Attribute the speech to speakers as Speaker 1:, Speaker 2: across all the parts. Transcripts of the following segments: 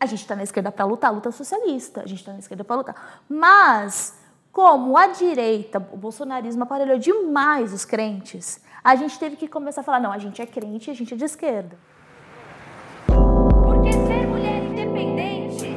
Speaker 1: A gente está na esquerda para lutar, luta socialista. A gente está na esquerda para lutar. Mas, como a direita, o bolsonarismo aparelhou demais os crentes, a gente teve que começar a falar: não, a gente é crente, a gente é de esquerda.
Speaker 2: Porque ser mulher independente,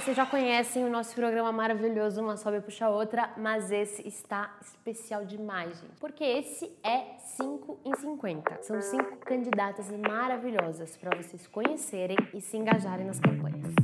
Speaker 3: vocês já conhecem o nosso programa maravilhoso Uma Sobe Puxa Outra, mas esse está especial demais, gente. Porque esse é 5 em 50. São cinco candidatas maravilhosas para vocês conhecerem e se engajarem nas campanhas.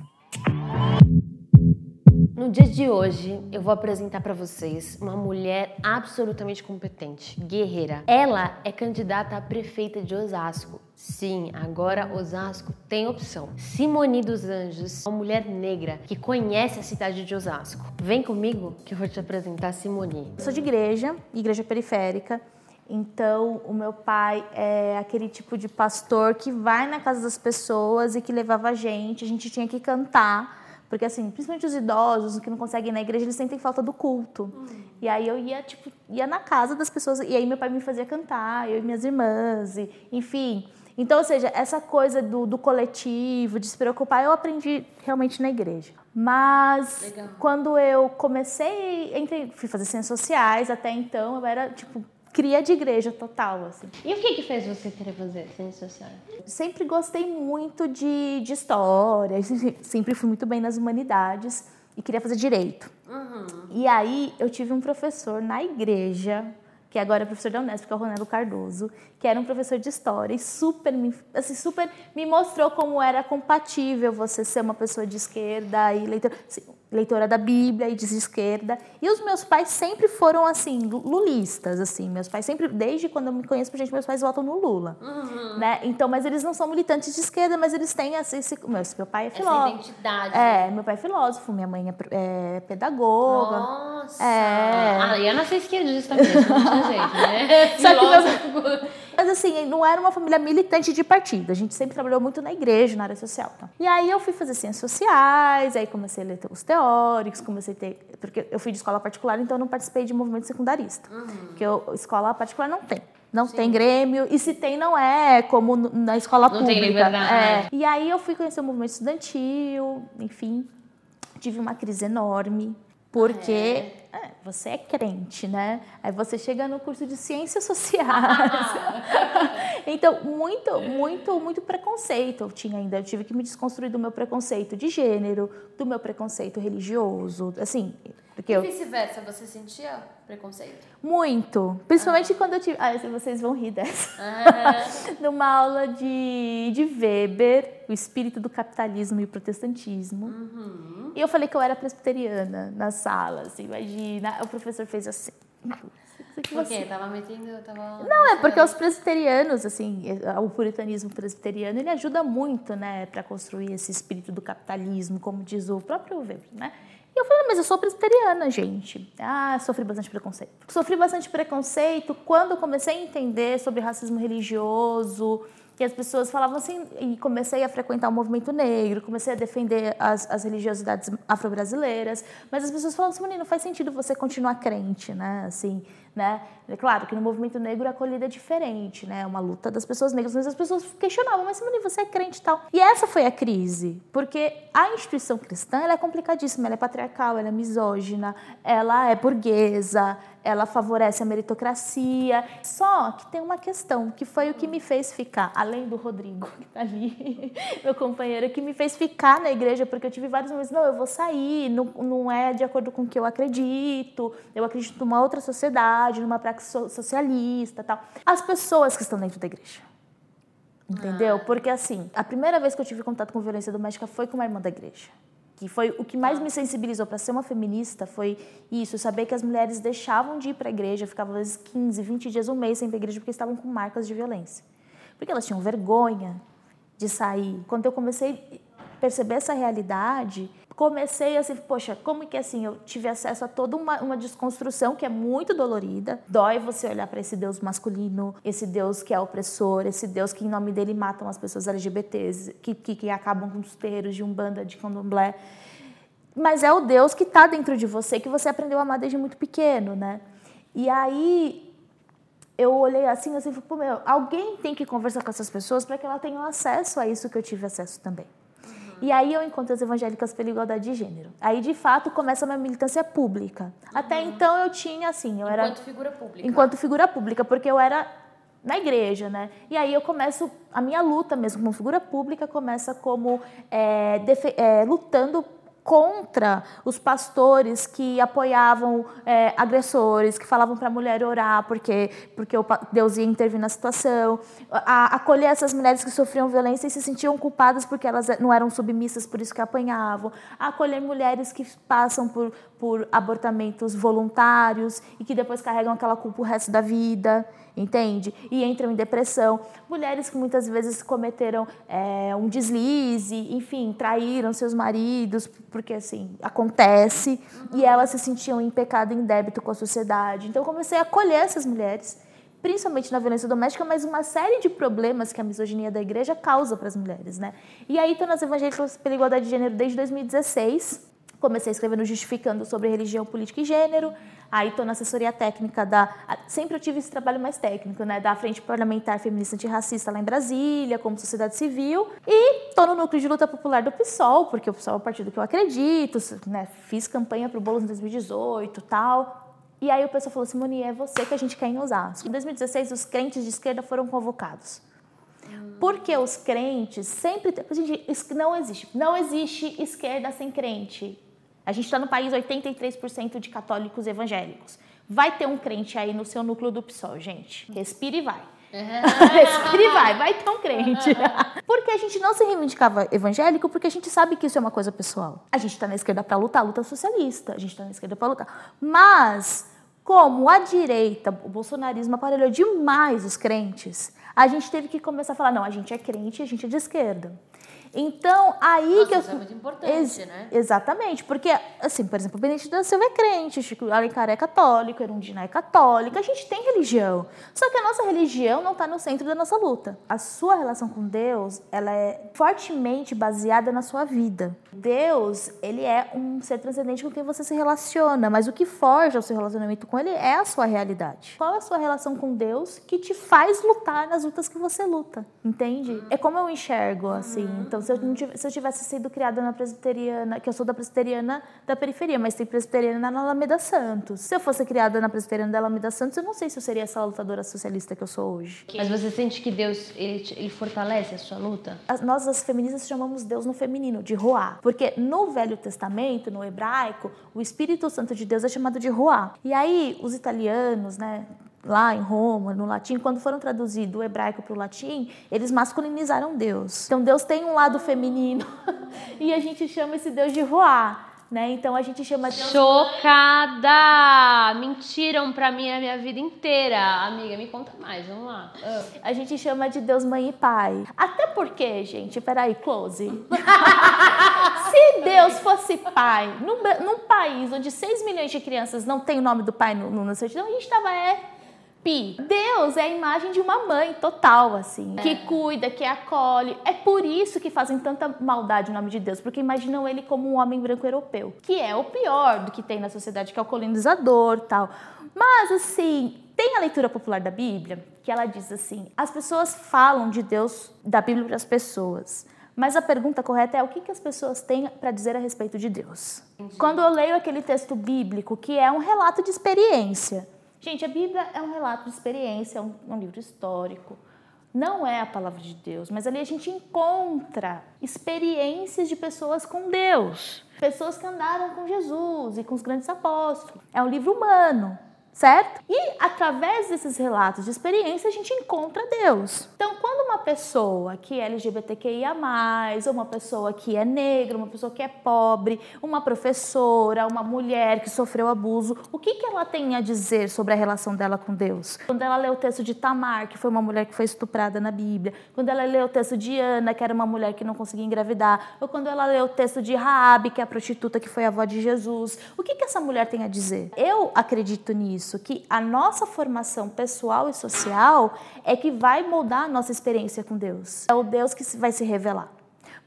Speaker 3: No dia de hoje, eu vou apresentar para vocês uma mulher absolutamente competente, guerreira. Ela é candidata a prefeita de Osasco. Sim, agora Osasco tem opção. Simone dos Anjos, uma mulher negra que conhece a cidade de Osasco. Vem comigo que eu vou te apresentar Simone.
Speaker 1: Eu sou de igreja, igreja periférica. Então, o meu pai é aquele tipo de pastor que vai na casa das pessoas e que levava a gente. A gente tinha que cantar porque, assim, principalmente os idosos que não conseguem ir na igreja, eles sentem falta do culto. Hum. E aí eu ia, tipo, ia na casa das pessoas, e aí meu pai me fazia cantar, eu e minhas irmãs, e, enfim. Então, ou seja, essa coisa do, do coletivo, de se preocupar, eu aprendi realmente na igreja. Mas Legal. quando eu comecei, entrei, fui fazer ciências sociais, até então eu era, tipo, cria de igreja total, assim.
Speaker 3: E o que que fez você querer fazer ciências sociais?
Speaker 1: Sempre gostei muito de, de história, sempre fui muito bem nas humanidades e queria fazer direito. Uhum. E aí eu tive um professor na igreja, que agora é professor da Unesp, que é o Ronaldo Cardoso, que era um professor de história e super me, assim, super me mostrou como era compatível você ser uma pessoa de esquerda e leitor, assim, leitora da Bíblia e de esquerda. E os meus pais sempre foram assim, lulistas, assim. Meus pais sempre, desde quando eu me conheço por gente, meus pais votam no Lula, uhum. né? Então, mas eles não são militantes de esquerda, mas eles têm esse, esse meu pai é filósofo.
Speaker 3: Essa identidade.
Speaker 1: É, meu pai é filósofo, minha mãe é, é pedagoga.
Speaker 3: Nossa. É. Ah, e eu nasci esquerdista mesmo, não tinha jeito, né?
Speaker 1: Só que meu... Mas assim, não era uma família militante de partido. A gente sempre trabalhou muito na igreja, na área social. Tá? E aí eu fui fazer ciências sociais, aí comecei a ler os teóricos, comecei a ter. Porque eu fui de escola particular, então eu não participei de movimento secundarista. Uhum. Porque eu, escola particular não tem. Não Sim. tem Grêmio, e se tem, não é como na escola
Speaker 3: não
Speaker 1: pública.
Speaker 3: Tem liberdade.
Speaker 1: É. E aí eu fui conhecer o movimento estudantil, enfim, tive uma crise enorme, porque é. É, você é crente, né? Aí você chega no curso de ciências sociais. então, muito, muito, muito preconceito eu tinha ainda. Eu tive que me desconstruir do meu preconceito de gênero, do meu preconceito religioso, assim.
Speaker 3: Porque e vice-versa, você sentia preconceito?
Speaker 1: Muito. Principalmente ah. quando eu tive. Ah, vocês vão rir dessa. Ah. Numa aula de, de Weber, o espírito do capitalismo e o protestantismo. Uhum. E eu falei que eu era presbiteriana na sala, assim, imagina. O professor fez assim.
Speaker 3: Por quê? Tava metendo. Tava...
Speaker 1: Não, é porque os presbiterianos, assim, o puritanismo presbiteriano, ele ajuda muito, né, para construir esse espírito do capitalismo, como diz o próprio Weber, né? E eu falei, mas eu sou presbiteriana, gente. Ah, sofri bastante preconceito. Sofri bastante preconceito quando eu comecei a entender sobre racismo religioso, que as pessoas falavam assim, e comecei a frequentar o movimento negro, comecei a defender as, as religiosidades afro-brasileiras, mas as pessoas falavam assim, menino, faz sentido você continuar crente, né? Assim, né? É claro que no movimento negro a acolhida é diferente, né? É uma luta das pessoas negras, mas as pessoas questionavam, mas Simone, você é crente e tal. E essa foi a crise, porque a instituição cristã ela é complicadíssima, ela é patriarcal, ela é misógina, ela é burguesa, ela favorece a meritocracia. Só que tem uma questão, que foi o que me fez ficar, além do Rodrigo, que tá ali, meu companheiro, que me fez ficar na igreja, porque eu tive vários momentos, não, eu vou sair, não, não é de acordo com o que eu acredito, eu acredito numa outra sociedade, numa prática socialista tal. As pessoas que estão dentro da igreja. Entendeu? Porque assim, a primeira vez que eu tive contato com violência doméstica foi com uma irmã da igreja que foi o que mais me sensibilizou para ser uma feminista foi isso, saber que as mulheres deixavam de ir para a igreja, ficavam às vezes 15, 20 dias, um mês sem ir para a igreja porque estavam com marcas de violência. Porque elas tinham vergonha de sair. Quando eu comecei a perceber essa realidade, comecei assim, poxa, como que assim, eu tive acesso a toda uma, uma desconstrução que é muito dolorida. Dói você olhar para esse Deus masculino, esse Deus que é opressor, esse Deus que em nome dele matam as pessoas LGBTs, que, que, que acabam com os terreiros de umbanda, de candomblé. Mas é o Deus que está dentro de você, que você aprendeu a amar desde muito pequeno, né? E aí eu olhei assim, assim, pô, meu, alguém tem que conversar com essas pessoas para que elas tenham acesso a isso que eu tive acesso também. E aí eu encontro as evangélicas pela igualdade de gênero. Aí, de fato, começa a minha militância pública. Uhum. Até então eu tinha, assim, eu era...
Speaker 3: Enquanto figura pública.
Speaker 1: Enquanto figura pública, porque eu era na igreja, né? E aí eu começo, a minha luta mesmo como figura pública começa como é, é, lutando contra os pastores que apoiavam é, agressores, que falavam para a mulher orar porque, porque Deus ia intervir na situação, a, acolher essas mulheres que sofriam violência e se sentiam culpadas porque elas não eram submissas, por isso que apanhavam, a acolher mulheres que passam por, por abortamentos voluntários e que depois carregam aquela culpa o resto da vida entende? E entram em depressão. Mulheres que muitas vezes cometeram é, um deslize, enfim, traíram seus maridos, porque assim, acontece, e elas se sentiam em pecado em débito com a sociedade. Então comecei a acolher essas mulheres, principalmente na violência doméstica, mas uma série de problemas que a misoginia da igreja causa para as mulheres, né? E aí estou nas evangélicas pela igualdade de gênero desde 2016. Comecei escrevendo Justificando sobre religião, política e gênero. Aí estou na assessoria técnica da. Sempre eu tive esse trabalho mais técnico, né? Da Frente Parlamentar Feminista Antirracista lá em Brasília, como sociedade civil. E estou no núcleo de luta popular do PSOL, porque o PSOL é o partido que eu acredito, né? Fiz campanha para o Boulos em 2018 tal. E aí o pessoal falou: Simone, é você que a gente quer em Osasco. Em 2016, os crentes de esquerda foram convocados. Porque os crentes sempre. Gente, não existe. Não existe esquerda sem crente. A gente está no país 83% de católicos evangélicos. Vai ter um crente aí no seu núcleo do PSOL, gente. Respire e vai. Respire e vai, vai ter um crente. porque a gente não se reivindicava evangélico porque a gente sabe que isso é uma coisa pessoal. A gente está na esquerda para lutar, luta socialista. A gente está na esquerda para lutar. Mas, como a direita, o bolsonarismo aparelhou demais os crentes, a gente teve que começar a falar: não, a gente é crente, a gente é de esquerda. Então, aí
Speaker 3: Nossa,
Speaker 1: que eu.
Speaker 3: Isso é muito importante, Ex né?
Speaker 1: Exatamente, porque, assim, por exemplo, o Benedito da Silva é crente, Chico Alencar é católico, Erundina é católica, a gente tem religião. Só que a nossa religião não está no centro da nossa luta. A sua relação com Deus, ela é fortemente baseada na sua vida. Deus, ele é um ser transcendente com quem você se relaciona, mas o que forja o seu relacionamento com ele é a sua realidade. Qual é a sua relação com Deus que te faz lutar nas lutas que você luta, entende? É como eu enxergo, assim. Então, se eu, tivesse, se eu tivesse sido criada na presbiteriana, que eu sou da presbiteriana da periferia, mas tem presbiteriana na Alameda Santos. Se eu fosse criada na presbiteriana da Alameda Santos, eu não sei se eu seria essa lutadora socialista que eu sou hoje.
Speaker 3: Mas você sente que Deus, ele, ele fortalece a sua luta?
Speaker 1: As, nós, as feministas, chamamos Deus no feminino, de Roá. Porque no Velho Testamento, no hebraico, o Espírito Santo de Deus é chamado de Roá. E aí, os italianos, né, lá em Roma, no latim, quando foram traduzir do hebraico para o latim, eles masculinizaram Deus. Então Deus tem um lado feminino e a gente chama esse Deus de Ruá. Né? Então a gente chama de
Speaker 3: chocada. Mentiram para mim a minha vida inteira, amiga. Me conta mais, vamos lá.
Speaker 1: A gente chama de Deus mãe e pai. Até porque, gente, peraí, close. Se Deus fosse pai, num, num, país onde 6 milhões de crianças não tem o nome do pai no, no, na certidão, a gente tava é Pi. Deus é a imagem de uma mãe total, assim, que cuida, que acolhe. É por isso que fazem tanta maldade no nome de Deus, porque imaginam ele como um homem branco europeu, que é o pior do que tem na sociedade, que é o colonizador, tal. Mas assim, tem a leitura popular da Bíblia que ela diz assim: as pessoas falam de Deus da Bíblia para as pessoas. Mas a pergunta correta é o que, que as pessoas têm para dizer a respeito de Deus. Quando eu leio aquele texto bíblico, que é um relato de experiência. Gente, a Bíblia é um relato de experiência, é um, um livro histórico. Não é a palavra de Deus, mas ali a gente encontra experiências de pessoas com Deus. Pessoas que andaram com Jesus e com os grandes apóstolos. É um livro humano certo? E através desses relatos de experiência a gente encontra Deus. Então, quando uma pessoa que é LGBTQIA+, ou uma pessoa que é negra, uma pessoa que é pobre, uma professora, uma mulher que sofreu abuso, o que, que ela tem a dizer sobre a relação dela com Deus? Quando ela lê o texto de Tamar, que foi uma mulher que foi estuprada na Bíblia, quando ela lê o texto de Ana, que era uma mulher que não conseguia engravidar, ou quando ela lê o texto de Raabe, que é a prostituta que foi a avó de Jesus, o que, que essa mulher tem a dizer? Eu acredito nisso isso, que a nossa formação pessoal e social é que vai moldar a nossa experiência com Deus. É o Deus que vai se revelar.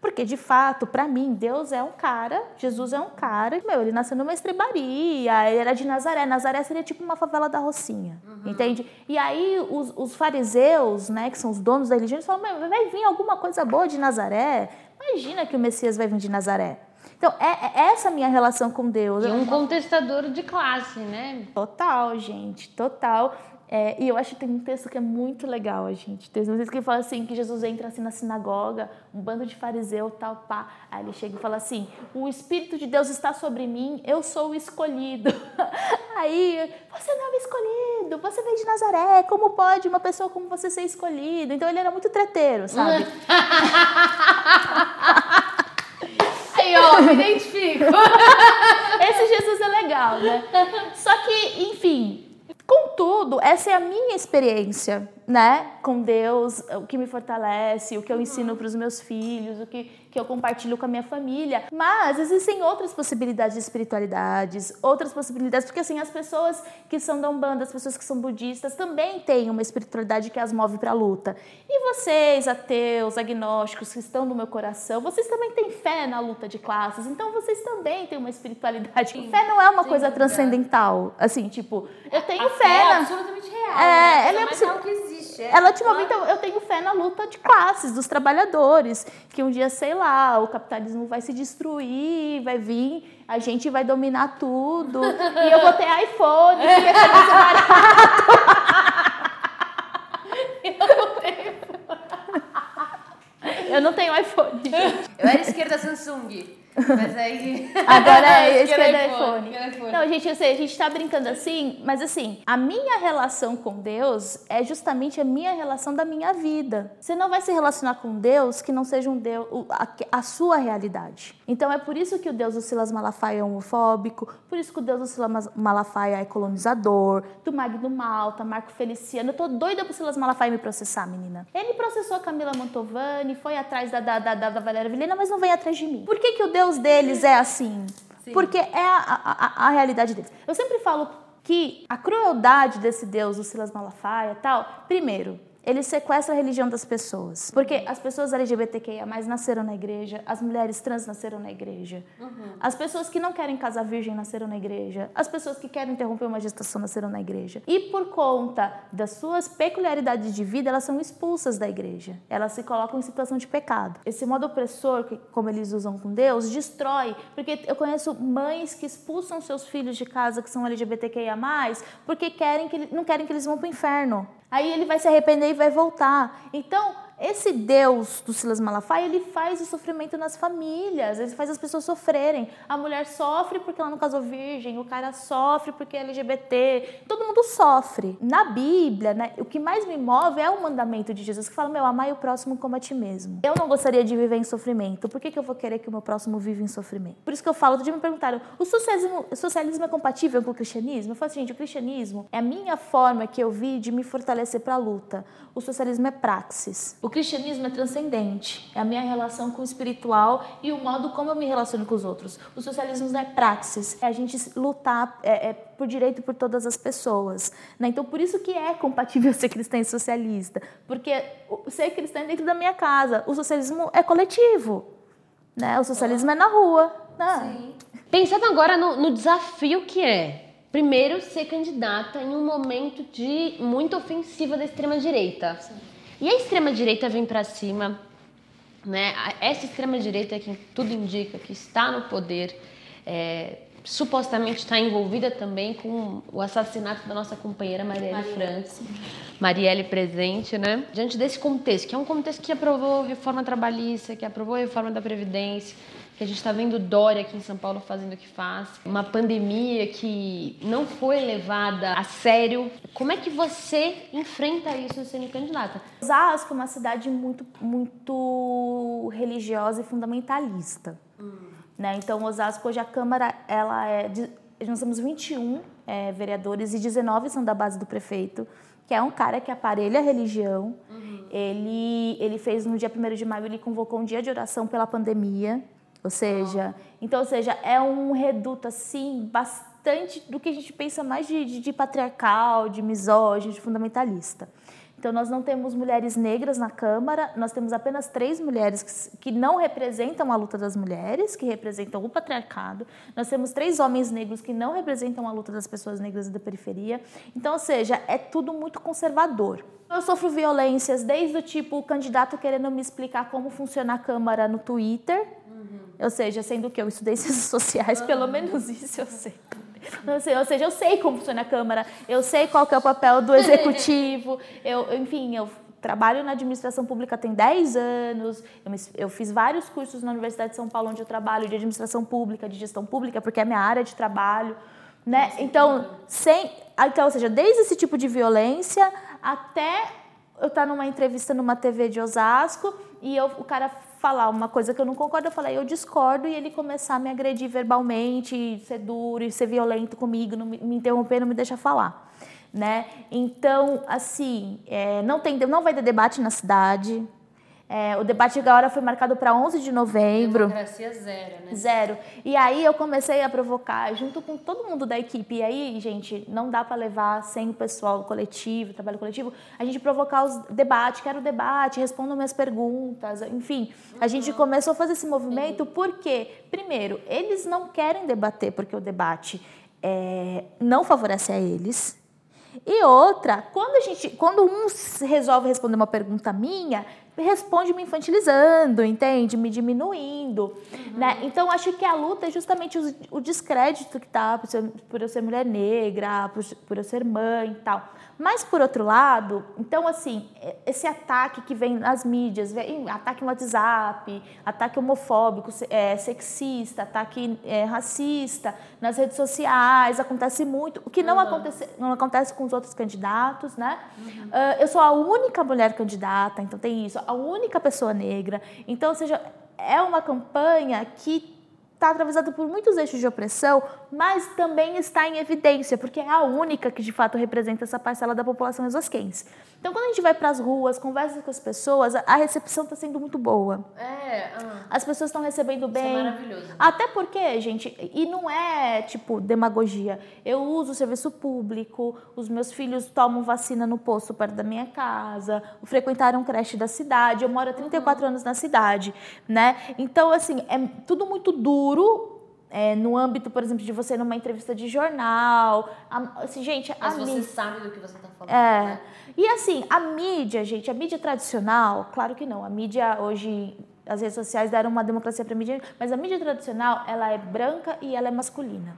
Speaker 1: Porque, de fato, para mim, Deus é um cara, Jesus é um cara, meu, ele nasceu numa estrebaria, ele era de Nazaré. Nazaré seria tipo uma favela da Rocinha, uhum. entende? E aí os, os, fariseus, né, que são os donos da religião, eles falam, vai vir alguma coisa boa de Nazaré? Imagina que o Messias vai vir de Nazaré. Então, é, é essa a minha relação com Deus.
Speaker 3: E um contestador de classe, né?
Speaker 1: Total, gente, total. É, e eu acho que tem um texto que é muito legal, gente. Tem um texto que fala assim, que Jesus entra assim na sinagoga, um bando de fariseu, tal, pá. Aí ele chega e fala assim, o Espírito de Deus está sobre mim, eu sou o escolhido. Aí, você não é o escolhido, você veio de Nazaré, como pode uma pessoa como você ser escolhido? Então ele era muito treteiro, sabe?
Speaker 3: Ó, me identifico.
Speaker 1: Esse Jesus é legal, né? Só que, enfim, contudo, essa é a minha experiência né, com Deus, o que me fortalece, o que eu ensino para os meus filhos, o que, que eu compartilho com a minha família. Mas existem outras possibilidades de espiritualidades, outras possibilidades, porque assim, as pessoas que são da Umbanda, as pessoas que são budistas, também têm uma espiritualidade que as move para a luta. E vocês, ateus, agnósticos, que estão no meu coração, vocês também têm fé na luta de classes, então vocês também têm uma espiritualidade. Sim, fé não é uma coisa transcendental, assim, tipo, eu tenho
Speaker 3: a
Speaker 1: fé.
Speaker 3: fé é
Speaker 1: na...
Speaker 3: absolutamente real.
Speaker 1: É,
Speaker 3: né?
Speaker 1: ela é.
Speaker 3: É.
Speaker 1: Ela te move, então eu tenho fé na luta de classes, dos trabalhadores, que um dia, sei lá, o capitalismo vai se destruir, vai vir, a gente vai dominar tudo, e eu vou ter iPhone, e vai ser barato. Eu não tenho iPhone. Gente.
Speaker 3: Eu era esquerda Samsung. Mas aí.
Speaker 1: Agora é esse que é
Speaker 3: iPhone.
Speaker 1: iPhone. Não, gente, eu sei, a gente tá brincando assim, mas assim, a minha relação com Deus é justamente a minha relação da minha vida. Você não vai se relacionar com Deus que não seja um Deus, a, a sua realidade. Então é por isso que o Deus do Silas Malafaia é homofóbico, por isso que o Deus do Silas Malafaia é colonizador, do Magno Malta, Marco Feliciano. Eu tô doida pro Silas Malafaia me processar, menina. Ele processou a Camila Mantovani, foi atrás da, da, da, da Valéria Vilhena, mas não vem atrás de mim. Por que, que o Deus deles é assim?
Speaker 3: Sim.
Speaker 1: Porque é a, a, a, realidade deles. Eu sempre falo que a crueldade desse Deus, o Silas Malafaia e tal, primeiro, ele sequestra a religião das pessoas. Porque as pessoas LGBTQIA nasceram na igreja, as mulheres trans nasceram na igreja, uhum. as pessoas que não querem casar virgem nasceram na igreja, as pessoas que querem interromper uma gestação nasceram na igreja. E por conta das suas peculiaridades de vida, elas são expulsas da igreja. Elas se colocam em situação de pecado. Esse modo opressor, que, como eles usam com Deus, destrói. Porque eu conheço mães que expulsam seus filhos de casa que são LGBTQIA, porque querem que, não querem que eles vão para o inferno. Aí ele vai se arrepender e vai voltar. Então, esse Deus do Silas Malafaia, ele faz o sofrimento nas famílias, ele faz as pessoas sofrerem. A mulher sofre porque ela não casou virgem, o cara sofre porque é LGBT, todo mundo sofre. Na Bíblia, né, o que mais me move é o mandamento de Jesus que fala: meu, amai o próximo como a ti mesmo. Eu não gostaria de viver em sofrimento, por que, que eu vou querer que o meu próximo viva em sofrimento? Por isso que eu falo, outro dia me perguntaram: o socialismo, o socialismo é compatível com o cristianismo? Eu falo assim, gente, o cristianismo é a minha forma que eu vi de me fortalecer para a luta. O socialismo é praxis. O O cristianismo é transcendente, é a minha relação com o espiritual e o modo como eu me relaciono com os outros. O socialismo é praxis, é a gente lutar é, é por direito por todas as pessoas. Né? Então, por isso que é compatível ser cristã e socialista, porque ser cristã é dentro da minha casa, o socialismo é coletivo, né? o socialismo é na rua. Né?
Speaker 3: Sim. Pensando agora no, no desafio que é primeiro ser candidata em um momento de muita ofensiva da extrema direita. E a extrema direita vem para cima, né? Essa extrema direita que tudo indica que está no poder, é, supostamente está envolvida também com o assassinato da nossa companheira Marielle França. Marielle presente, né? Diante desse contexto, que é um contexto que aprovou reforma trabalhista, que aprovou reforma da Previdência, que a gente está vendo Dória aqui em São Paulo fazendo o que faz, uma pandemia que não foi levada a sério. Como é que você enfrenta isso sendo candidata?
Speaker 1: Osasco é uma cidade muito, muito religiosa e fundamentalista. Hum. Né? Então, Osasco, hoje a Câmara, ela é de, nós temos 21 é, vereadores e 19 são da base do prefeito, que é um cara que aparelha a religião. Uhum. Ele, ele fez no dia 1 de maio, ele convocou um dia de oração pela pandemia. Ou seja, então, ou seja, é um reduto assim bastante do que a gente pensa mais de, de, de patriarcal, de misógino, de fundamentalista. Então, nós não temos mulheres negras na Câmara, nós temos apenas três mulheres que, que, não representam a luta das mulheres, que representam o patriarcado. Nós temos três homens negros que não representam a luta das pessoas negras da periferia. Então, ou seja, é tudo muito conservador. Eu sofro violências desde o tipo o candidato querendo me explicar como funciona a Câmara no Twitter, ou seja, sendo que eu estudei ciências sociais, pelo menos isso eu sei. Ou seja, eu sei como funciona a Câmara, eu sei qual que é o papel do executivo, eu, enfim, eu trabalho na administração pública tem 10 anos, eu, me, eu, fiz vários cursos na Universidade de São Paulo, onde eu trabalho, de administração pública, de gestão pública, porque é minha área de trabalho. Né? Então, sem, então, ou seja, desde esse tipo de violência até eu estar numa entrevista numa TV de Osasco e eu, o cara falar uma coisa que eu não concordo, eu falei, eu discordo, e ele começar a me agredir verbalmente, ser duro e ser violento comigo, não me, me interromper, não me deixar falar. Né? Então, assim, é, não, tem, não vai ter debate na cidade, é, o debate agora foi marcado para 11 de novembro.
Speaker 3: Democracia zero, né?
Speaker 1: Zero. E aí eu comecei a provocar, junto com todo mundo da equipe. E aí, gente, não dá para levar sem o pessoal coletivo, trabalho coletivo, a gente provocar os debates, quero debate, respondam minhas perguntas, enfim. A gente começou a fazer esse movimento porque, primeiro, eles não querem debater porque o debate é, não favorece a eles. E outra, quando a gente, quando um resolve responder uma pergunta minha, responde me infantilizando, entende? Me diminuindo. Uhum. Né? Então, acho que a luta é justamente o, o descrédito que tá por, ser, por, eu ser mulher negra, por, por eu ser mãe e tal. Mas, por outro lado, então, assim, esse ataque que vem nas mídias, vem, ataque no WhatsApp, ataque homofóbico, é, sexista, ataque é, racista, nas redes sociais, acontece muito, o que não, uhum. acontece, não acontece com os outros candidatos, né? Uhum. Uh, eu sou a única mulher candidata, então tem isso, a única pessoa negra. Então, ou seja, é uma campanha que está atravessado por muitos eixos de opressão, mas também está em evidência, porque é a única que de fato representa essa parcela da população exosquense. Então, quando a gente vai para as ruas, conversa com as pessoas, a recepção está sendo muito boa.
Speaker 3: É. Ah.
Speaker 1: As pessoas estão recebendo bem.
Speaker 3: Isso é maravilhoso.
Speaker 1: Até porque, gente, e não é tipo demagogia. Eu uso o serviço público, os meus filhos tomam vacina no posto perto da minha casa, frequentaram creche da cidade. Eu moro há 34 uhum. anos na cidade, né? Então, assim, é tudo muito duro é, no âmbito, por exemplo, de você numa entrevista de jornal. A, assim, gente,
Speaker 3: Mas
Speaker 1: a
Speaker 3: você sabe do que você está falando.
Speaker 1: É.
Speaker 3: Né?
Speaker 1: E assim, a mídia, gente, a mídia tradicional, claro que não. A mídia hoje, as redes sociais deram uma democracia para a mídia, mas a mídia tradicional, ela é branca e ela é masculina.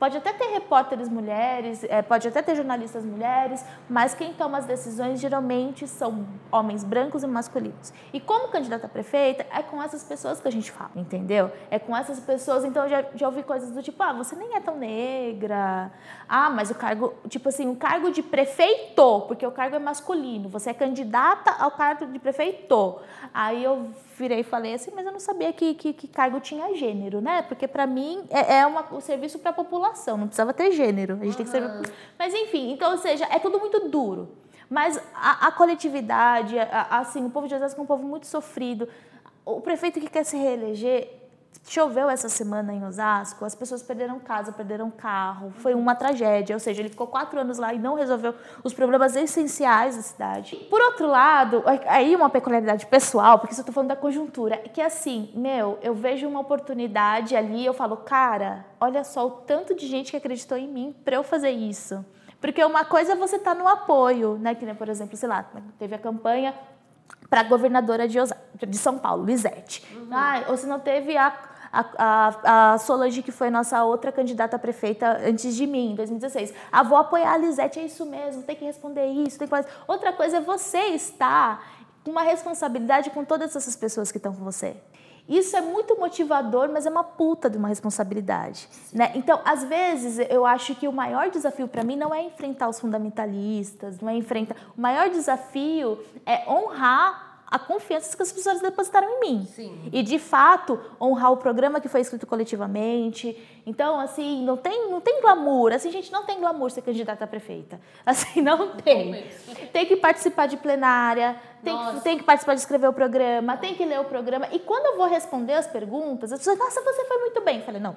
Speaker 1: Pode até ter repórteres mulheres, é, pode até ter jornalistas mulheres, mas quem toma as decisões geralmente são homens brancos e masculinos. E como candidata a prefeita, é com essas pessoas que a gente fala, entendeu? É com essas pessoas, então já, já ouvi coisas do tipo, ah, você nem é tão negra. Ah, mas o cargo, tipo assim, o cargo de prefeito, porque o cargo é masculino, você é candidata ao cargo de prefeito. Aí eu virei e falei assim, mas eu não sabia que, que, que cargo tinha gênero, né? Porque para mim é, é uma, um serviço para a população, não precisava ter gênero. A gente uhum. tem que ser. Mas enfim, então, ou seja, é tudo muito duro. Mas a, a coletividade, a- a- assim, o povo de Osasco é um povo muito sofrido. O prefeito que quer se reeleger, choveu essa semana em Osasco, as pessoas perderam casa, perderam carro, foi uma tragédia. Ou seja, ele ficou quatro anos lá e não resolveu os problemas essenciais da cidade. Por outro lado, aí uma peculiaridade pessoal, porque isso eu tô falando da conjuntura, é que assim, meu, eu vejo uma oportunidade ali, eu falo, cara, olha só o tanto de gente que acreditou em mim para eu fazer isso. Porque uma coisa é você estar no apoio, né? Que nem, por exemplo, sei lá, teve a campanha para a governadora de, Osa- de São Paulo, Lisete. Ah, ou se não teve a, a, a, a Solange, que foi nossa outra candidata a prefeita antes de mim, em 2016. Ah, vou apoiar a Lisete, é isso mesmo, tem que responder isso, tem que fazer. Outra coisa é você estar com uma responsabilidade com todas essas pessoas que estão com você. Isso é muito motivador, mas é uma puta de uma responsabilidade. Né? Então, às vezes, eu acho que o maior desafio para mim não é enfrentar os fundamentalistas, não é enfrentar. O maior desafio é honrar a confiança que as pessoas depositaram em mim. E, de fato, honrar o programa que foi escrito coletivamente. Então, assim, não tem, não tem glamour. Assim, gente, não tem glamour ser candidata a prefeita. Assim, não tem. Tem que participar de plenária, tem que, tem que participar de escrever o programa, tem que ler o programa. E quando eu vou responder as perguntas, as pessoas nossa, você foi muito bem. Eu falei, não.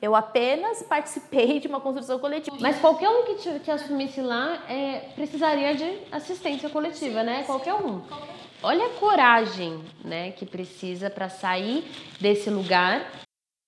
Speaker 1: Eu apenas participei de uma construção coletiva.
Speaker 3: Mas qualquer um que, te- que assumisse lá é, precisaria de assistência coletiva, né? Qualquer um. Olha a coragem, né, que precisa para sair desse lugar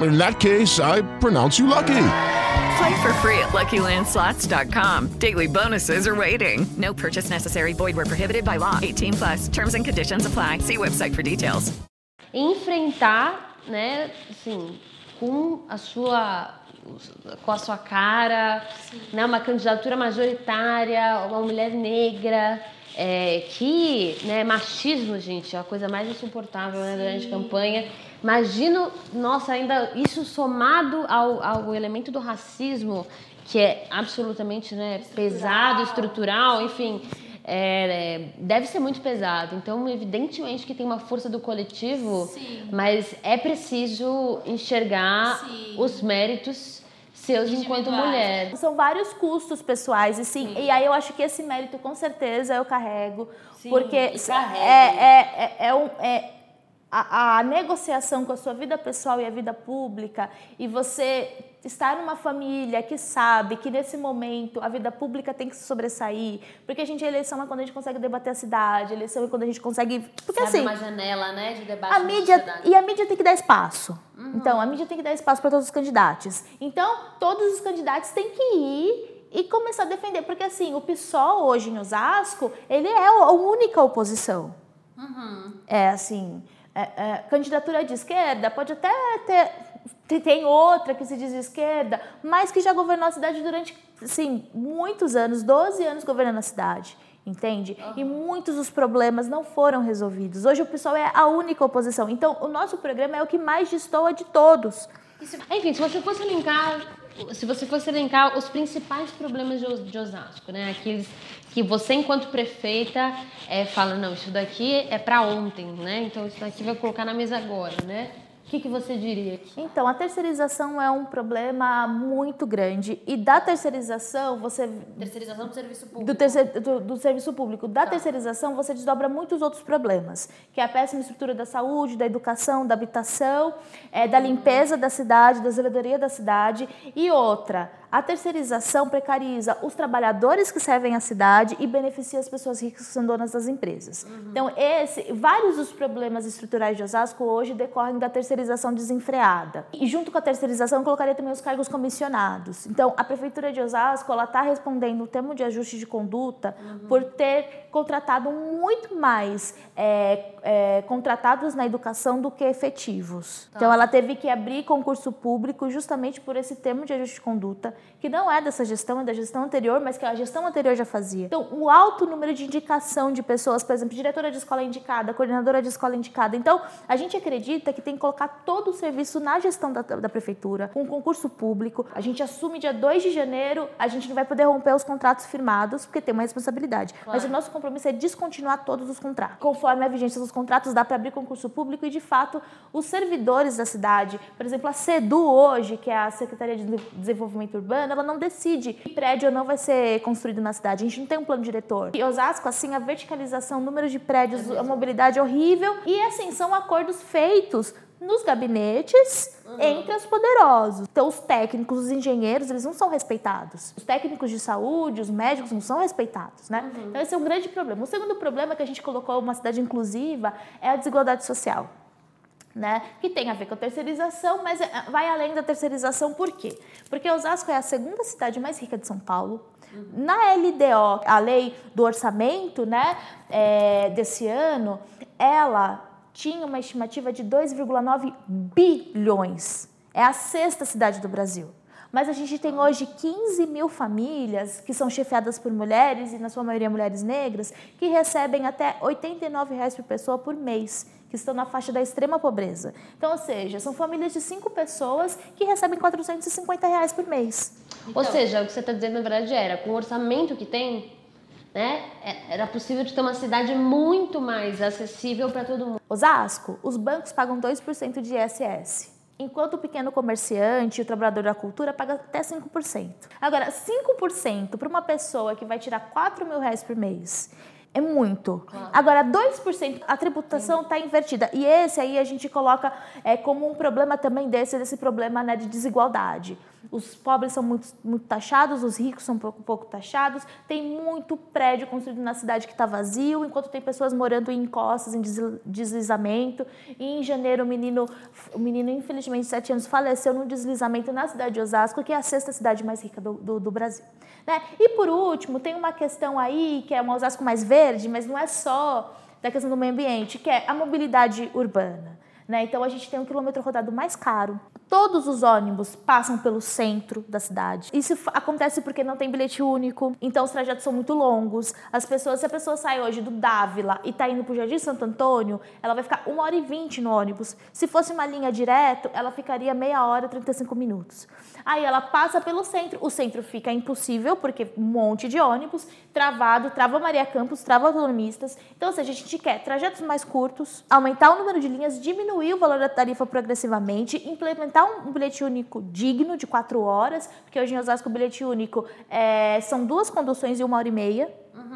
Speaker 4: In that case, I pronounce you lucky.
Speaker 5: Play for free at LuckyLandSlots.com. Daily bonuses are waiting. No purchase necessary. Void where prohibited by law. 18 plus. Terms and conditions apply. See website for details.
Speaker 3: enfrentar, né, assim, com a sua com a sua cara, né, uma candidatura majoritária, uma mulher negra, é, que, né, machismo, gente, é a coisa mais insuportável né, durante a campanha. Imagino, nossa, ainda isso somado ao, ao elemento do racismo, que é absolutamente né, pesado, estrutural, enfim, é, é, deve ser muito pesado. Então, evidentemente que tem uma força do coletivo, mas é preciso enxergar os méritos seus enquanto mulher.
Speaker 1: São vários custos pessoais, e sim, e aí eu acho que esse mérito com certeza eu carrego, porque
Speaker 3: e
Speaker 1: é,
Speaker 3: carrega.
Speaker 1: é, é, é, um, é a, a negociação com a sua vida pessoal e a vida pública, e você estar numa família que sabe que nesse momento a vida pública tem que se sobressair, porque a gente, eleição é quando a gente consegue debater a cidade, eleição é quando a gente consegue. Porque
Speaker 3: Abre
Speaker 1: assim.
Speaker 3: uma janela, né, de debate
Speaker 1: A mídia, e a mídia tem que dar espaço. Então, a mídia tem que dar espaço para todos os candidatos. Então, todos os candidatos têm que ir e começar a defender. Porque, assim, o PSOL hoje em Osasco, ele é a única oposição. É, assim, é, é, candidatura de esquerda pode até ter... te- Tem outra que se diz esquerda, mas que já governou a cidade durante, assim, muitos anos, 12 anos governando a cidade. Entende? E muitos dos problemas não foram resolvidos. Hoje o pessoal é a única oposição. Então, o nosso programa é o que mais destoa de todos.
Speaker 3: Enfim, se você fosse elencar, se você fosse elencar os principais problemas de, de Osasco, né? Aqueles que você, enquanto prefeita, é, fala, não, isso daqui é para ontem, né? Então isso daqui vai colocar na mesa agora, né? Que, que você diria?
Speaker 1: Então, a terceirização é um problema muito grande. E da terceirização, você.
Speaker 3: Terceirização do serviço público.
Speaker 1: Do, terceir- do- do serviço público. Da terceirização, você desdobra muitos outros problemas, que é a péssima estrutura da saúde, da educação, da habitação, eh, da limpeza da cidade, da zeladoria da cidade. E outra, a terceirização precariza os trabalhadores que servem a cidade e beneficia as pessoas ricas que são donas das empresas. Então, esse, vários dos problemas estruturais de Osasco hoje decorrem da terceirização desenfreada. E junto com a terceirização, eu colocaria também os cargos comissionados. Então, a Prefeitura de Osasco está respondendo o termo de ajuste de conduta por ter contratado muito mais é, é, contratados na educação do que efetivos. Então, ela teve que abrir concurso público justamente por esse termo de ajuste de conduta, que não é dessa gestão, é da gestão anterior, mas que a gestão anterior já fazia. Então, o alto número de indicação de pessoas, por exemplo, diretora de escola indicada, coordenadora de escola indicada. Então, a gente acredita que tem que colocar todo o serviço na gestão da, da prefeitura, com concurso público. A gente assume dia 2 de janeiro, a gente não vai poder romper os contratos firmados, porque tem uma responsabilidade. Mas o nosso compromisso é descontinuar todos os contratos. Conforme a vigência dos contratos, dá para abrir concurso público e, de fato, os servidores da cidade, por exemplo, a SEDU hoje, que é a Secretaria de Desenvolvimento Urbano, ela não decide que prédio ou não vai ser construído na cidade. A gente não tem um plano diretor. E Osasco, assim, a verticalização, o número de prédios, a mobilidade é horrível. E, assim, são acordos feitos nos gabinetes entre os poderosos. Então, os técnicos, os engenheiros, eles não são respeitados. Os técnicos de saúde, os médicos não são respeitados, né? Então, esse é um grande problema. O segundo problema que a gente colocou uma cidade inclusiva é a desigualdade social. Né? Que tem a ver com a terceirização, mas é- vai além da terceirização, por quê? Porque Osasco é a segunda cidade mais rica de São Paulo. Na LDO, a lei do orçamento né, é, desse ano, ela tinha uma estimativa de 2,9 bilhões. É a sexta cidade do Brasil. Mas a gente tem hoje 15 mil famílias que são chefiadas por mulheres, e na sua maioria mulheres negras, que recebem até 89 reais por pessoa por mês, que estão na faixa da extrema pobreza. Então, ou seja, são famílias de cinco pessoas que recebem 450 reais por mês.
Speaker 3: Ou seja, o que você está dizendo na verdade era, com o orçamento que tem, né, é- era possível de ter uma cidade muito mais acessível para todo mundo.
Speaker 1: Osasco, os bancos pagam 2% de ISS. Enquanto o pequeno comerciante e o trabalhador da cultura paga até 5%. Agora, 5% para uma pessoa que vai tirar 4 mil reais por mês é muito. Agora, 2%, a tributação está invertida. E esse aí a gente coloca é, como um problema também desse, desse problema né, de desigualdade. Os pobres são muito, muito taxados, os ricos são pouco, pouco taxados. Tem muito prédio construído na cidade que está vazio, enquanto tem pessoas morando em encostas, em desli- deslizamento. E em janeiro, o menino, o menino, infelizmente, de 7 anos, faleceu num deslizamento na cidade de Osasco, que é a sexta cidade mais rica do, do, do Brasil. Né? E por último, tem uma questão aí, que é um Osasco mais verde, mas não é só da questão do meio ambiente, que é a mobilidade urbana. Né? Então a gente tem um quilômetro rodado mais caro. Todos os ônibus passam pelo centro da cidade. Isso acontece porque não tem bilhete único, então os trajetos são muito longos. As pessoas, se a pessoa sai hoje do Dávila e está indo para o Jardim Santo Antônio, ela vai ficar 1 hora e 20 no ônibus. Se fosse uma linha direto, ela ficaria meia hora e 35 minutos. Aí ela passa pelo centro, o centro fica impossível, porque um monte de ônibus, travado, trava Maria Campos, trava autonomistas. Então, ou seja, a gente quer trajetos mais curtos, aumentar o número de linhas, diminuir o valor da tarifa progressivamente, implementar um bilhete único digno de quatro horas, porque hoje em Osasco o bilhete único é, são duas conduções e uma hora e meia.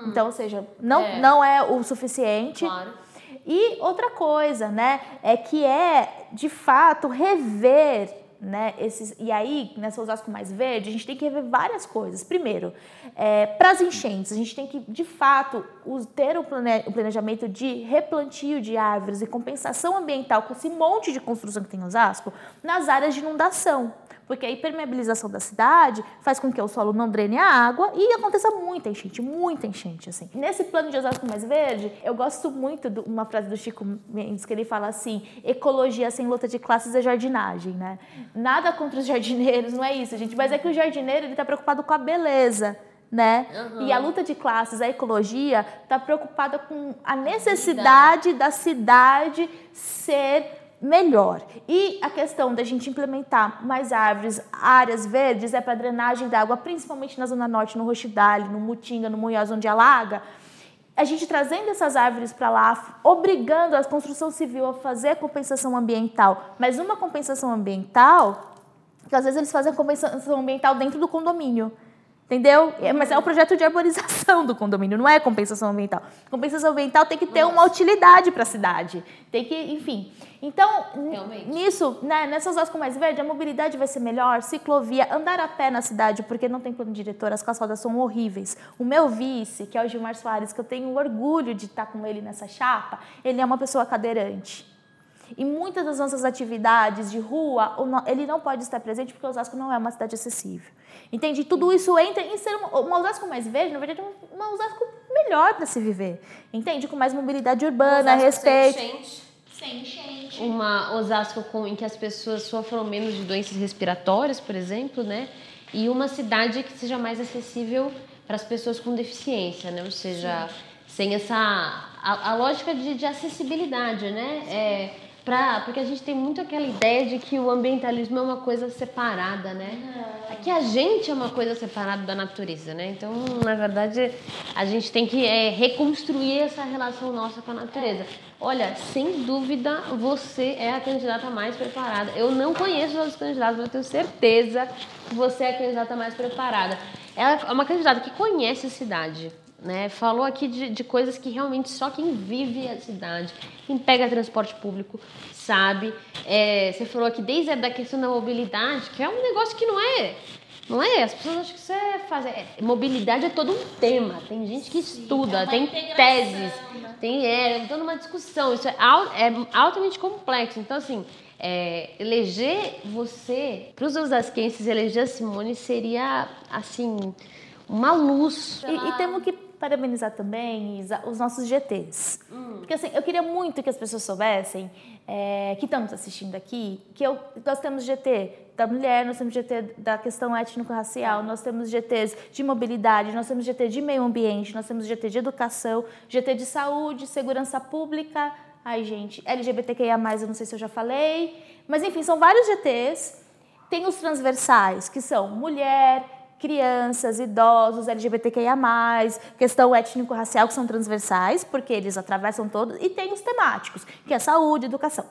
Speaker 1: Então, ou seja, não
Speaker 3: É.
Speaker 1: não é o suficiente.
Speaker 3: Claro.
Speaker 1: E outra coisa, né, é que é de fato rever, né, esses e aí nessa Osasco mais verde a gente tem que rever várias coisas. Primeiro, para as enchentes a gente tem que de fato ter o planejamento de replantio de árvores e compensação ambiental com esse monte de construção que tem em Osasco nas áreas de inundação. Porque a impermeabilização da cidade faz com que o solo não drene a água e aconteça muita enchente, muita enchente, assim. Nesse plano de Osasco mais verde, eu gosto muito de uma frase do Chico Mendes, que ele fala assim, ecologia sem luta de classes é jardinagem, né? Nada contra os jardineiros, não é isso, gente, mas é que o jardineiro, ele tá preocupado com a beleza, né? E a luta de classes, a ecologia, está preocupada com a necessidade da cidade ser melhor. E a questão da gente implementar mais árvores, áreas verdes, é para drenagem da água, principalmente na Zona Norte, no Rochidale, no Mutinga, no Munhoz, onde alaga. a gente trazendo essas árvores para lá, obrigando a construção civil a fazer compensação ambiental, mas uma compensação ambiental que às vezes eles fazem a compensação ambiental dentro do condomínio. Entendeu? É, Mas é o projeto de arborização do condomínio, não é compensação ambiental. Compensação ambiental tem que ter uma utilidade para a cidade. Tem que, enfim. Então,
Speaker 3: Realmente.
Speaker 1: nisso, né, nessas zonas com mais verde, a mobilidade vai ser melhor, ciclovia, andar a pé na cidade, porque não tem plano diretor, as calçadas são horríveis. O meu vice, que é o Gilmar Soares, que eu tenho orgulho de estar com ele nessa chapa, ele é uma pessoa cadeirante. E muitas das nossas atividades de rua, ele não pode estar presente porque Osasco não é uma cidade acessível. Entende? E Tudo isso entra em ser uma, uma Osasco mais verde, na verdade, é uma Osasco melhor para se viver. Entende? Com mais mobilidade urbana,
Speaker 3: Osasco sem
Speaker 1: respeito.
Speaker 3: enchente.
Speaker 1: Sem enchente.
Speaker 3: uma Osasco com, em que as pessoas sofram menos de doenças respiratórias, por exemplo, né? E uma cidade que seja mais acessível para as pessoas com deficiência, né? Ou seja, sem essa a, a lógica de, de acessibilidade, né? Pra, porque a gente tem muito aquela ideia de que o ambientalismo é uma coisa separada, né? Que a gente é uma coisa separada da natureza, né? Então, na verdade, a gente tem que é, reconstruir essa relação nossa com a natureza. Olha, sem dúvida, você é a candidata mais preparada. Eu não conheço os outros candidatos, mas eu tenho certeza que você é a candidata mais preparada. Ela é uma candidata que conhece a cidade, né? Falou aqui de, de coisas que realmente só quem vive a cidade, quem pega transporte público, sabe. É, você falou aqui desde a da questão da mobilidade, que é um negócio que não é. Não é? As pessoas acham que isso é fazer. é- mobilidade é todo um tema. Tem gente que estuda, tem teses, tem é, toda uma discussão. Isso é, é altamente complexo. Então, assim, é, eleger você, para os osasquenses, eleger a Simone seria, assim, uma luz.
Speaker 1: E, e temos que parabenizar também, Isa, os nossos GTs.
Speaker 3: Hum.
Speaker 1: Porque assim, eu queria muito que as pessoas soubessem, é, que estão nos assistindo aqui, que eu- nós temos GT da mulher, nós temos GT da questão étnico-racial, nós temos GTs de mobilidade, nós temos GT de meio ambiente, nós temos GT de educação, GT de saúde, segurança pública. Ai, gente, LGBTQIA+, eu não sei se eu já falei. Mas, enfim, são vários GTs. Tem os transversais, que são mulher, crianças, idosos, LGBTQIA+, questão étnico-racial, que são transversais, porque eles atravessam todos, e tem os temáticos, que é saúde, educação.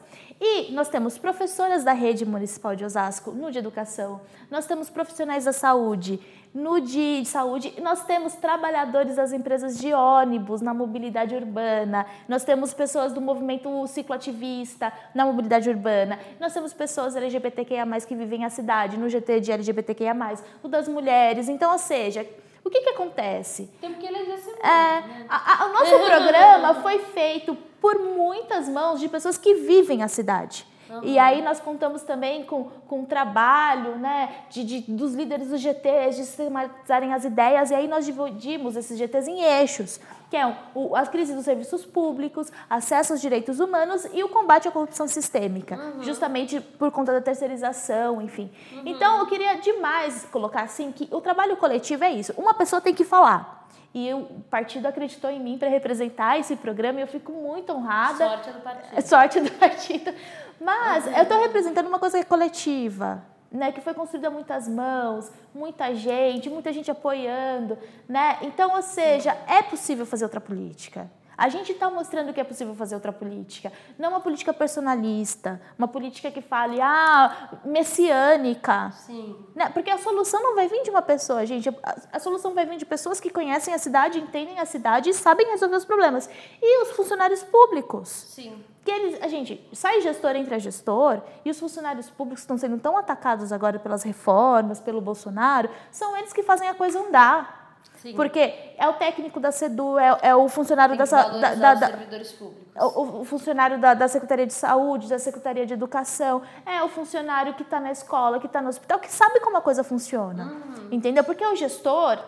Speaker 1: E nós temos professoras da rede municipal de Osasco no de educação, nós temos profissionais da saúde no de saúde, nós temos trabalhadores das empresas de ônibus na mobilidade urbana, nós temos pessoas do movimento cicloativista na mobilidade urbana, nós temos pessoas LGBTQIA+, que vivem a cidade, no GT de LGBTQIA+, o das mulheres. Então, ou seja, o que que acontece?
Speaker 3: Tem que eleger.
Speaker 1: É, a- a- o nosso programa foi feito por muitas mãos de pessoas que vivem a cidade. E aí nós contamos também com, com um trabalho né, de, de- dos líderes dos GTs, de sistematizarem as ideias, e aí nós dividimos esses GTs em eixos, que é o, a crise dos serviços públicos, acesso aos direitos humanos e o combate à corrupção sistêmica, justamente por conta da terceirização, enfim. Então eu queria demais colocar assim que o trabalho coletivo é isso. Uma pessoa tem que falar. E o partido acreditou em mim para representar esse programa e eu fico muito honrada.
Speaker 3: Sorte do partido.
Speaker 1: Sorte do partido. Mas eu estou representando uma coisa é coletiva, né? Que foi construída muitas mãos, muita gente, muita gente apoiando, né? Então, ou seja, é possível fazer outra política. A gente está mostrando que é possível fazer outra política. Não uma política personalista, uma política que fale, ah, messiânica.
Speaker 3: Sim.
Speaker 1: Né? Porque a solução não vai vir de uma pessoa, gente. A, a solução vai vir de pessoas que conhecem a cidade, entendem a cidade e sabem resolver os problemas. E os funcionários públicos.
Speaker 3: Sim.
Speaker 1: Que eles, a gente, sai gestor entra gestor, e os funcionários públicos estão sendo tão atacados agora pelas reformas, pelo Bolsonaro, são eles que fazem a coisa andar.
Speaker 3: Sim.
Speaker 1: Porque é o técnico da SEDU, é, é o funcionário da, da, da, da-
Speaker 3: servidores públicos.
Speaker 1: o, o funcionário da, da Secretaria de Saúde, da Secretaria de Educação, é o funcionário que está na escola, que está no hospital, que sabe como a coisa funciona. Entendeu? Porque o gestor,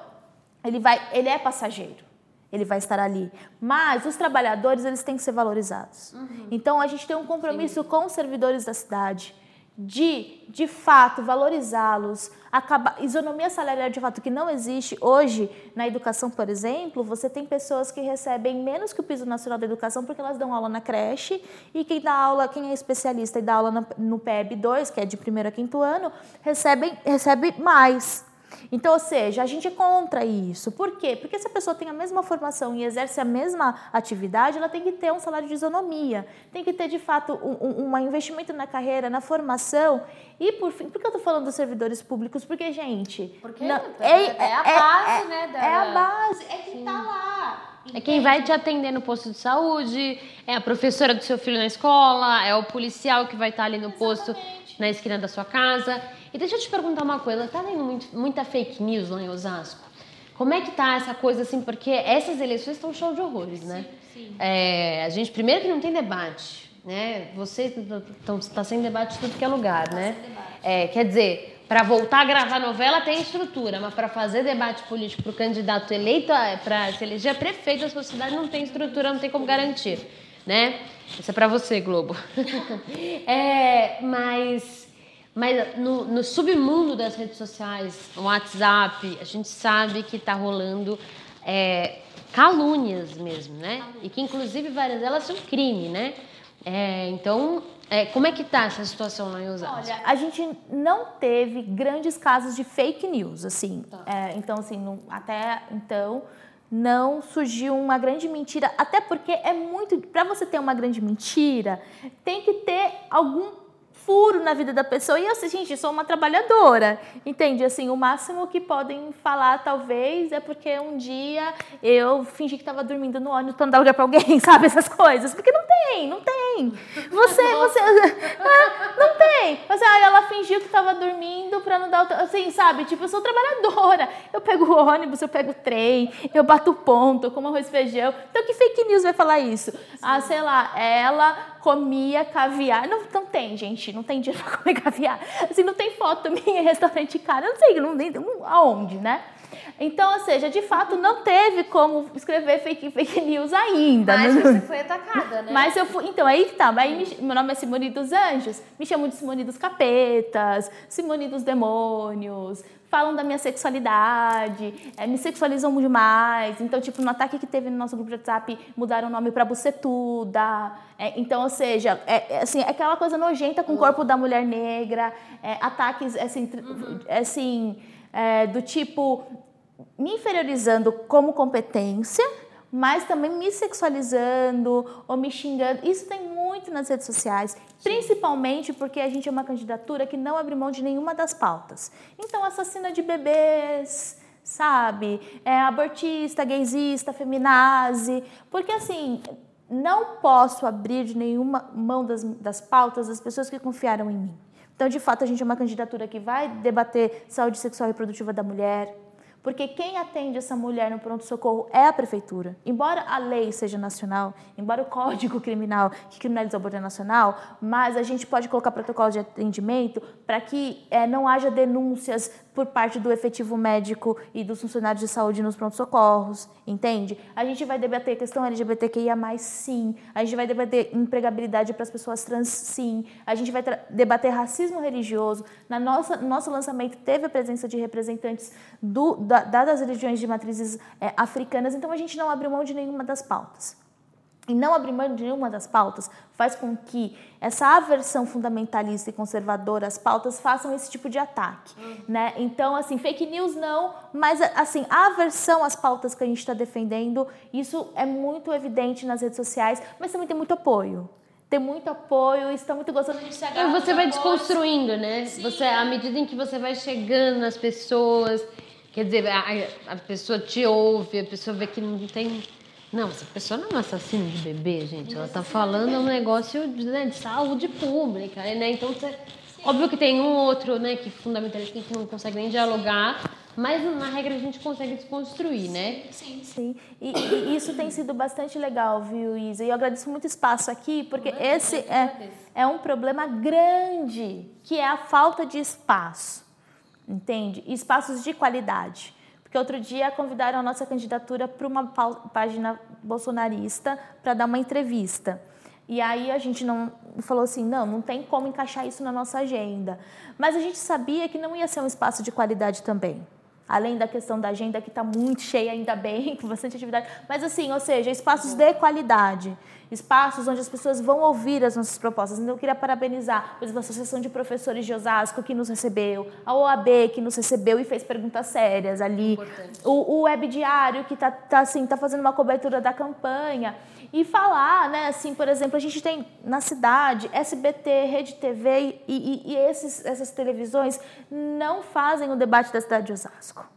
Speaker 1: ele, vai, ele é passageiro. Ele vai estar ali. Mas os trabalhadores, eles têm que ser valorizados. Então, a gente tem um compromisso com os servidores da cidade de, de fato, valorizá-los, acabar, isonomia salarial de fato que não existe hoje na educação, por exemplo, você tem pessoas que recebem menos que o piso nacional da educação porque elas dão aula na creche e quem dá aula, quem é especialista e dá aula no, no PEB 2, que é de primeiro a quinto ano, recebem, recebe mais. Então, ou seja, a gente é contra isso. Por quê? Porque se a pessoa tem a mesma formação e exerce a mesma atividade, ela tem que ter um salário de isonomia, tem que ter, de fato, um, um, um investimento na carreira, na formação. E, por fim, por que eu estou falando dos servidores públicos? Porque, gente...
Speaker 3: Porque
Speaker 1: não-
Speaker 3: é a base,
Speaker 1: é-
Speaker 3: né, da-
Speaker 1: É a base, é quem está lá.
Speaker 3: É quem vai te atender no posto de saúde, é a professora do seu filho na escola, é o policial que vai estar ali no posto na esquina da sua casa. E deixa eu te perguntar uma coisa, tá vendo muito- muita fake news lá em Osasco? Como é que tá essa coisa assim? Porque essas eleições estão show de horrores, né? É, a gente, primeiro que não tem debate, né? Você está sem debate em tudo que é lugar, né? É, quer dizer, para voltar a gravar novela tem estrutura, mas para fazer debate político para o candidato eleito, para se eleger prefeito da sua cidade, não tem estrutura, não tem como garantir, né? Isso é para você, Globo. É, mas mas no, no submundo das redes sociais, no WhatsApp, a gente sabe que está rolando é, calúnias mesmo, né? E que inclusive várias delas são crime, né? É, então, é, como é que tá essa situação lá em Osasco?
Speaker 1: Olha, a gente não teve grandes casos de fake news, assim. É, então, assim, não- até então não surgiu uma grande mentira, até porque é muito. Para você ter uma grande mentira, tem que ter algum furo na vida da pessoa. E assim, gente, eu sou uma trabalhadora, entende? Assim, o máximo que podem falar, talvez, é porque um dia eu fingi que estava dormindo no ônibus para dar lugar para alguém, sabe? Essas coisas. Porque não tem, não tem. Você, você. Ah, não tem. Mas olha, ela fingiu que estava dormindo para não dar. Assim, sabe? Tipo, eu sou trabalhadora. Eu pego o ônibus, eu pego o trem, eu bato ponto, eu como arroz e feijão. Então, que fake news vai falar isso? Ah, sei lá, ela comia caviar. Não, não tem, gente. Não tem dinheiro pra comer caviar. Assim, não tem foto minha em restaurante caro. Eu não sei, não- aonde, né? Então, ou seja, de fato, não teve como escrever fake, fake news ainda.
Speaker 3: Mas
Speaker 1: Não-
Speaker 3: você foi atacada, né?
Speaker 1: mas eu fui. Então, aí que tá. Aí me- meu nome é Simone dos Anjos. Me chamam de Simone dos Capetas, Simone dos Demônios. Falam da minha sexualidade, é, me sexualizam demais. Então, tipo, no ataque que teve no nosso grupo de WhatsApp, mudaram o nome pra Bucetuda. É, então, ou seja, é, é, assim, é aquela coisa nojenta com o corpo da mulher negra. é, ataques, assim, tr- assim é, do tipo me inferiorizando como competência, mas também me sexualizando ou me xingando. Isso tem muito nas redes sociais, principalmente porque a gente é uma candidatura que não abre mão de nenhuma das pautas. Então, assassina de bebês, sabe? É abortista, gaysista, feminazi, porque assim, não posso abrir de nenhuma mão das, das pautas das pessoas que confiaram em mim. Então, de fato, a gente é uma candidatura que vai debater saúde sexual e reprodutiva da mulher, porque quem atende essa mulher no pronto-socorro é a prefeitura. Embora a lei seja nacional, embora o código criminal que criminaliza o aborto é nacional, mas a gente pode colocar protocolo de atendimento para que eh, não haja denúncias por parte do efetivo médico e dos funcionários de saúde nos pronto-socorros, entende? A gente vai debater questão LGBTQIA+, sim. A gente vai debater empregabilidade para as pessoas trans, sim. A gente vai debater racismo religioso. Na nossa, no nosso lançamento teve a presença de representantes do, da, das religiões de matrizes eh, africanas, então a gente não abriu mão de nenhuma das pautas. E não abrir mão de nenhuma das pautas faz com que essa aversão fundamentalista e conservadora às pautas façam esse tipo de ataque, né? Então, assim, fake news não, mas assim, a aversão às pautas que a gente está defendendo, isso é muito evidente nas redes sociais, mas também tem muito apoio. Tem muito apoio, está muito gostoso, a gente se
Speaker 3: E você vai desconstruindo, né? Você, à medida em que você vai chegando nas pessoas, quer dizer, a, a pessoa te ouve, a pessoa vê que não tem. Não, essa pessoa não é uma assassina de bebê, gente. Ela tá falando um negócio de, né, de saúde pública, né? Então, você, óbvio que tem um outro, né, que fundamentalista que não consegue nem dialogar, mas na regra a gente consegue desconstruir, né?
Speaker 1: Sim, e, e isso tem sido bastante legal, viu, Isa? E eu agradeço muito espaço aqui, porque esse é, é um problema grande, que é a falta de espaço, entende? Espaços de qualidade. Porque outro dia convidaram a nossa candidatura para uma página bolsonarista para dar uma entrevista. E aí a gente não falou assim, não, não tem como encaixar isso na nossa agenda. Mas a gente sabia que não ia ser um espaço de qualidade também. Além da questão da agenda que está muito cheia, ainda bem, com bastante atividade. Mas assim, ou seja, espaços de qualidade. Espaços onde as pessoas vão ouvir as nossas propostas. Então, eu queria parabenizar, por exemplo, a Associação de Professores de Osasco, que nos recebeu, a OAB, que nos recebeu e fez perguntas sérias ali, o, o Web Diário, que está tá, assim, tá fazendo uma cobertura da campanha. E falar, né, assim, por exemplo, a gente tem na cidade SBT, Rede TV e, e, e esses, essas televisões não fazem o debate da cidade de Osasco.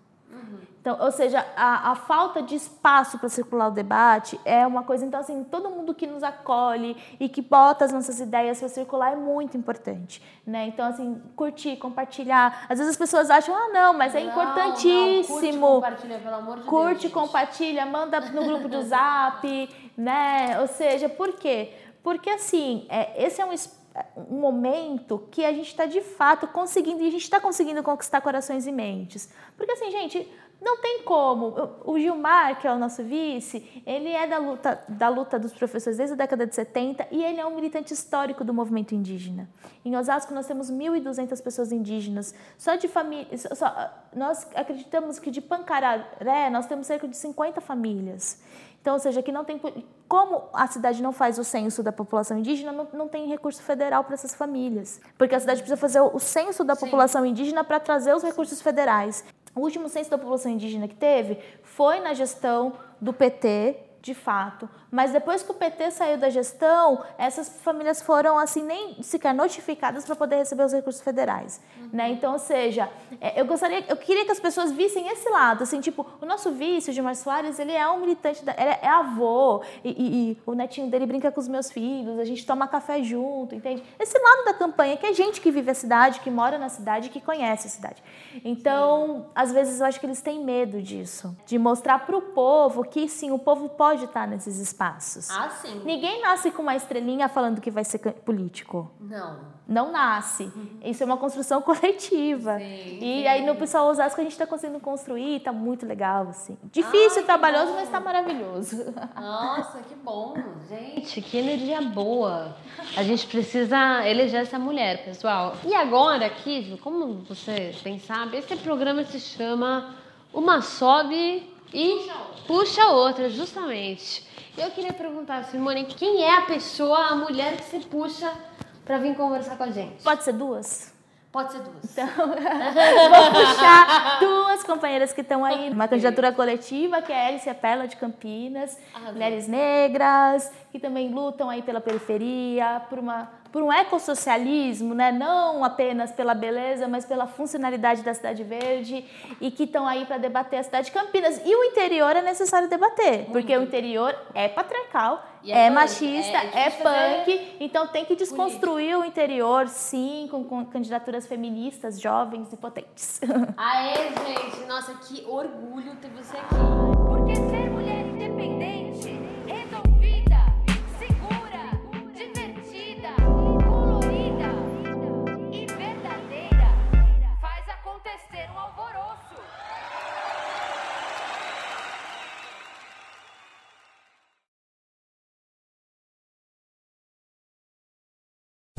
Speaker 1: Então, ou seja, a, a falta de espaço para circular o debate é uma coisa. Então, assim, todo mundo que nos acolhe e que bota as nossas ideias para circular é muito importante, né? Então, assim, curtir, compartilhar. Às vezes as pessoas acham, ah, não, mas é
Speaker 3: Não,
Speaker 1: importantíssimo.
Speaker 3: Não, curte, compartilha, pelo amor de
Speaker 1: Curte,
Speaker 3: Deus. gente.
Speaker 1: compartilha, manda no grupo do Zap, né? Ou seja, por quê? Porque assim, é, esse é um, es- um momento que a gente está de fato conseguindo, e a gente está conseguindo conquistar corações e mentes. Porque assim, gente, não tem como. O Gilmar, que é o nosso vice, ele é da luta, da luta dos professores desde a década de 70 e ele é um militante histórico do movimento indígena. Em Osasco nós temos 1.200 pessoas indígenas. Só de família, nós acreditamos que de Pancararé nós temos cerca de 50 famílias. Então, ou seja, que não tem. Como a cidade não faz o censo da população indígena, não, não tem recurso federal para essas famílias. Porque a cidade precisa fazer o o censo da população indígena para trazer os recursos federais. O último censo da população indígena que teve foi na gestão do PT, de fato. Mas depois que o PT saiu da gestão, essas famílias foram assim nem sequer notificadas para poder receber os recursos federais, né? Então, ou seja, é, eu gostaria, eu queria que as pessoas vissem esse lado, assim, tipo, o nosso vice, o Gilmar Soares, ele é um militante, da, ele é, é avô e, e- e o netinho dele brinca com os meus filhos, a gente toma café junto, entende? Esse lado da campanha que é gente que vive a cidade, que mora na cidade, que conhece a cidade. Então, às vezes eu acho que eles têm medo disso, de mostrar para o povo que sim, o povo pode estar nesses espaços.
Speaker 3: Ah, sim.
Speaker 1: Ninguém nasce com uma estrelinha falando que vai ser político.
Speaker 3: Não.
Speaker 1: Não nasce. Isso é uma construção coletiva. e aí no Pessoal Osasco a gente está conseguindo construir, está muito legal, assim. Difícil, trabalhoso, mas está maravilhoso.
Speaker 3: Nossa, que bom. Gente, que energia boa. A gente precisa eleger essa mulher, pessoal. E agora, aqui, como você bem sabe, esse programa se chama Uma Sobe e Puxa Outra, justamente. Eu queria perguntar, Simone, quem é a pessoa, a mulher que você puxa pra vir conversar com a gente?
Speaker 1: Pode ser duas?
Speaker 3: Pode ser duas.
Speaker 1: Vou puxar duas companheiras que estão aí numa candidatura coletiva, que é a Alice Pela de Campinas, mulheres negras, que também lutam aí pela periferia, por, uma, por um ecossocialismo, né? não apenas pela beleza, mas pela funcionalidade da cidade verde, e que estão aí para debater a cidade de Campinas. E o interior é necessário debater, porque o interior é patriarcal, é,
Speaker 3: é punk,
Speaker 1: machista,
Speaker 3: é
Speaker 1: é, punk, então tem que desconstruir o interior, sim, com, com candidaturas feministas, jovens e potentes.
Speaker 3: Aê, gente! Nossa, que orgulho ter você aqui.
Speaker 2: Porque ser mulher independente,